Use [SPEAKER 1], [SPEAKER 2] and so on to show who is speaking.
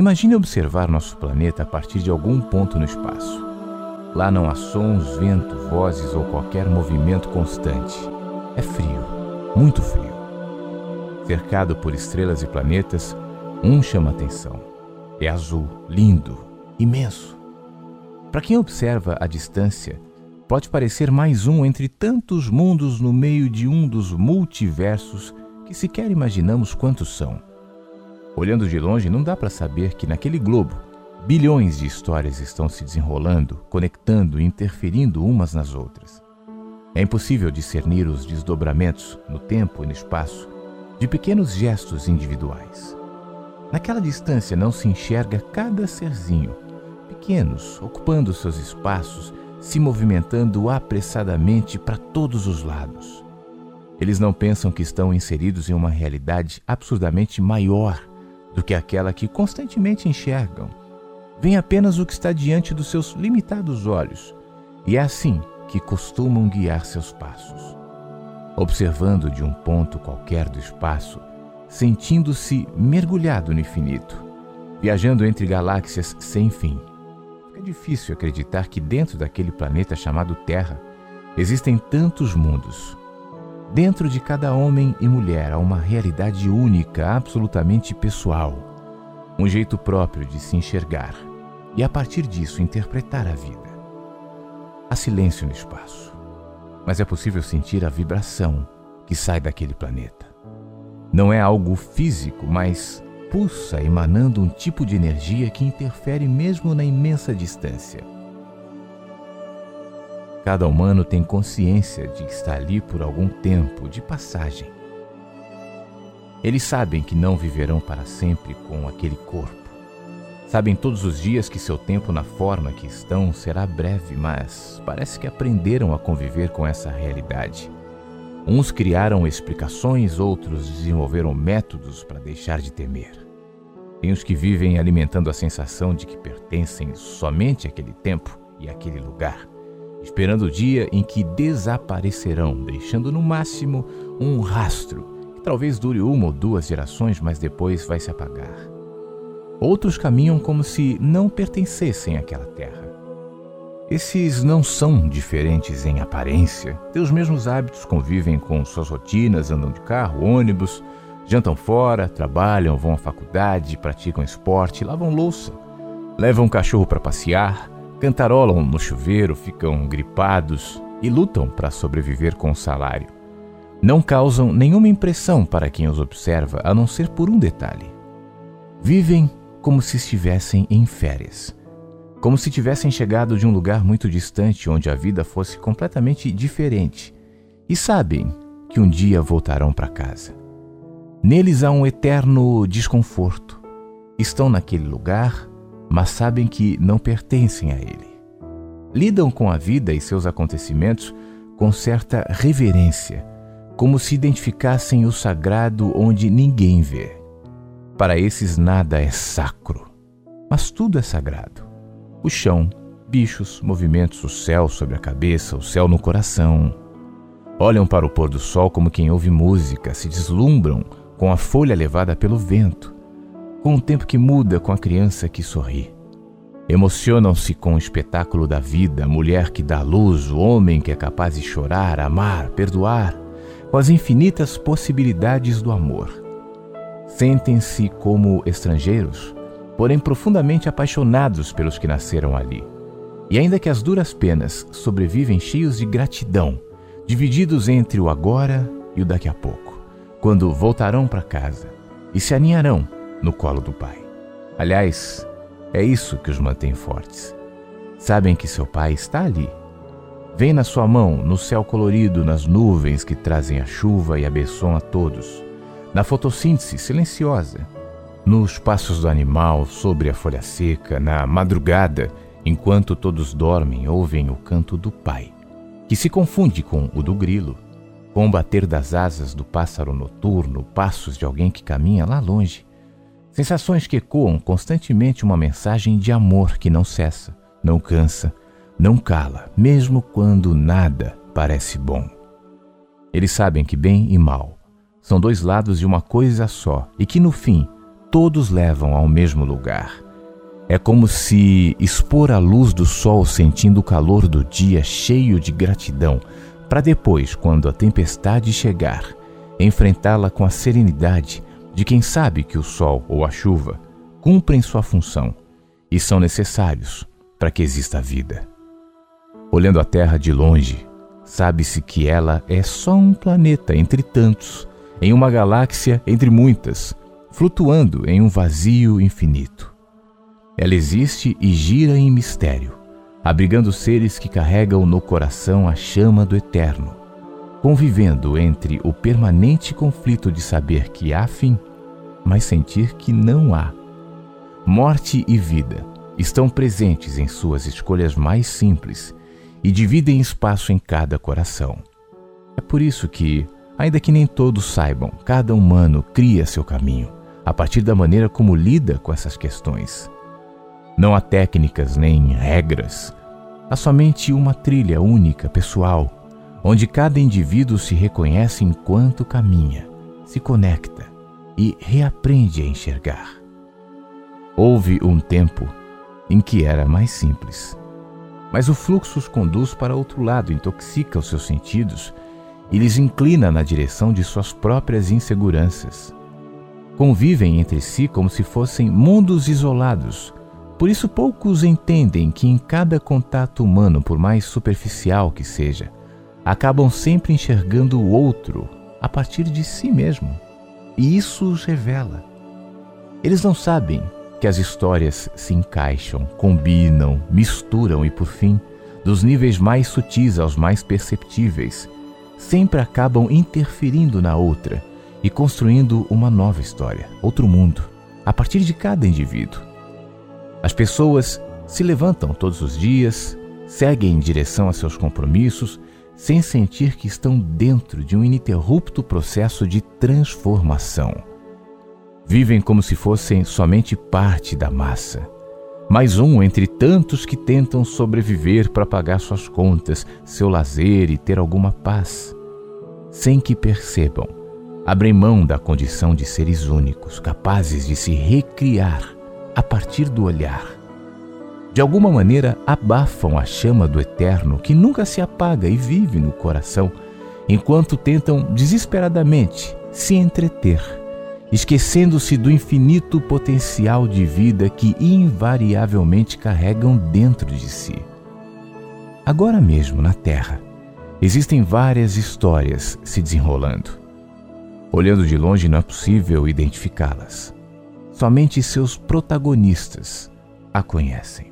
[SPEAKER 1] Imagine observar nosso planeta a partir de algum ponto no espaço. Lá não há sons, vento, vozes ou qualquer movimento constante. É frio, muito frio. Cercado por estrelas e planetas, um chama atenção. É azul, lindo, imenso. Para quem observa à distância, pode parecer mais um entre tantos mundos no meio de um dos multiversos que sequer imaginamos quantos são. Olhando de longe, não dá para saber que naquele globo bilhões de histórias estão se desenrolando, conectando e interferindo umas nas outras. É impossível discernir os desdobramentos no tempo e no espaço de pequenos gestos individuais. Naquela distância não se enxerga cada serzinho pequenos, ocupando seus espaços, se movimentando apressadamente para todos os lados. Eles não pensam que estão inseridos em uma realidade absurdamente maior do que aquela que constantemente enxergam. Vem apenas o que está diante dos seus limitados olhos, e é assim que costumam guiar seus passos. Observando de um ponto qualquer do espaço, sentindo-se mergulhado no infinito, viajando entre galáxias sem fim. É difícil acreditar que dentro daquele planeta chamado Terra existem tantos mundos. Dentro de cada homem e mulher há uma realidade única, absolutamente pessoal, um jeito próprio de se enxergar e, a partir disso, interpretar a vida. Há silêncio no espaço, mas é possível sentir a vibração que sai daquele planeta. Não é algo físico, mas pulsa emanando um tipo de energia que interfere mesmo na imensa distância. Cada humano tem consciência de está ali por algum tempo de passagem. Eles sabem que não viverão para sempre com aquele corpo. Sabem todos os dias que seu tempo na forma que estão será breve, mas parece que aprenderam a conviver com essa realidade. Uns criaram explicações, outros desenvolveram métodos para deixar de temer. Tem os que vivem alimentando a sensação de que pertencem somente àquele tempo e àquele lugar, esperando o dia em que desaparecerão, deixando no máximo um rastro que talvez dure uma ou duas gerações, mas depois vai se apagar. Outros caminham como se não pertencessem àquela terra. Esses não são diferentes em aparência, os mesmos hábitos, convivem com suas rotinas, andam de carro, ônibus, jantam fora, trabalham, vão à faculdade, praticam esporte, lavam louça, levam o cachorro para passear, cantarolam no chuveiro, ficam gripados e lutam para sobreviver com o salário. Não causam nenhuma impressão para quem os observa, a não ser por um detalhe. Vivem como se estivessem em férias como se tivessem chegado de um lugar muito distante onde a vida fosse completamente diferente, e sabem que um dia voltarão para casa. Neles há um eterno desconforto. Estão naquele lugar, mas sabem que não pertencem a ele. Lidam com a vida e seus acontecimentos com certa reverência, como se identificassem o sagrado onde ninguém vê. Para esses nada é sacro, mas tudo é sagrado o chão, bichos, movimentos, o céu sobre a cabeça, o céu no coração. Olham para o pôr do sol como quem ouve música, se deslumbram com a folha levada pelo vento, com o tempo que muda com a criança que sorri. Emocionam-se com o espetáculo da vida, a mulher que dá luz, o homem que é capaz de chorar, amar, perdoar, com as infinitas possibilidades do amor. Sentem-se como estrangeiros porém profundamente apaixonados pelos que nasceram ali. E ainda que as duras penas sobrevivem cheios de gratidão, divididos entre o agora e o daqui a pouco, quando voltarão para casa e se aninharão no colo do pai. Aliás, é isso que os mantém fortes. Sabem que seu pai está ali. Vem na sua mão, no céu colorido, nas nuvens que trazem a chuva e abençoam a todos, na fotossíntese silenciosa nos passos do animal, sobre a folha seca, na madrugada, enquanto todos dormem, ouvem o canto do pai, que se confunde com o do grilo, com o bater das asas do pássaro noturno, passos de alguém que caminha lá longe. Sensações que ecoam constantemente uma mensagem de amor que não cessa, não cansa, não cala, mesmo quando nada parece bom. Eles sabem que bem e mal são dois lados de uma coisa só e que no fim todos levam ao mesmo lugar. É como se expor à luz do sol sentindo o calor do dia cheio de gratidão, para depois, quando a tempestade chegar, enfrentá-la com a serenidade de quem sabe que o sol ou a chuva cumprem sua função e são necessários para que exista a vida. Olhando a Terra de longe, sabe-se que ela é só um planeta entre tantos, em uma galáxia entre muitas, flutuando em um vazio infinito. Ela existe e gira em mistério, abrigando seres que carregam no coração a chama do eterno, convivendo entre o permanente conflito de saber que há fim, mas sentir que não há. Morte e vida estão presentes em suas escolhas mais simples e dividem espaço em cada coração. É por isso que, ainda que nem todos saibam, cada humano cria seu caminho a partir da maneira como lida com essas questões. Não há técnicas nem regras. Há somente uma trilha única, pessoal, onde cada indivíduo se reconhece enquanto caminha, se conecta e reaprende a enxergar. Houve um tempo em que era mais simples. Mas o fluxo os conduz para outro lado, intoxica os seus sentidos e lhes inclina na direção de suas próprias inseguranças. Convivem entre si como se fossem mundos isolados, por isso, poucos entendem que em cada contato humano, por mais superficial que seja, acabam sempre enxergando o outro a partir de si mesmo. E isso os revela. Eles não sabem que as histórias se encaixam, combinam, misturam e, por fim, dos níveis mais sutis aos mais perceptíveis, sempre acabam interferindo na outra e construindo uma nova história, outro mundo, a partir de cada indivíduo. As pessoas se levantam todos os dias, seguem em direção a seus compromissos, sem sentir que estão dentro de um ininterrupto processo de transformação. Vivem como se fossem somente parte da massa, mais um entre tantos que tentam sobreviver para pagar suas contas, seu lazer e ter alguma paz, sem que percebam. Abrem mão da condição de seres únicos, capazes de se recriar a partir do olhar. De alguma maneira, abafam a chama do eterno que nunca se apaga e vive no coração, enquanto tentam desesperadamente se entreter, esquecendo-se do infinito potencial de vida que invariavelmente carregam dentro de si. Agora mesmo na Terra, existem várias histórias se desenrolando. Olhando de longe, não é possível identificá-las. Somente seus protagonistas a conhecem.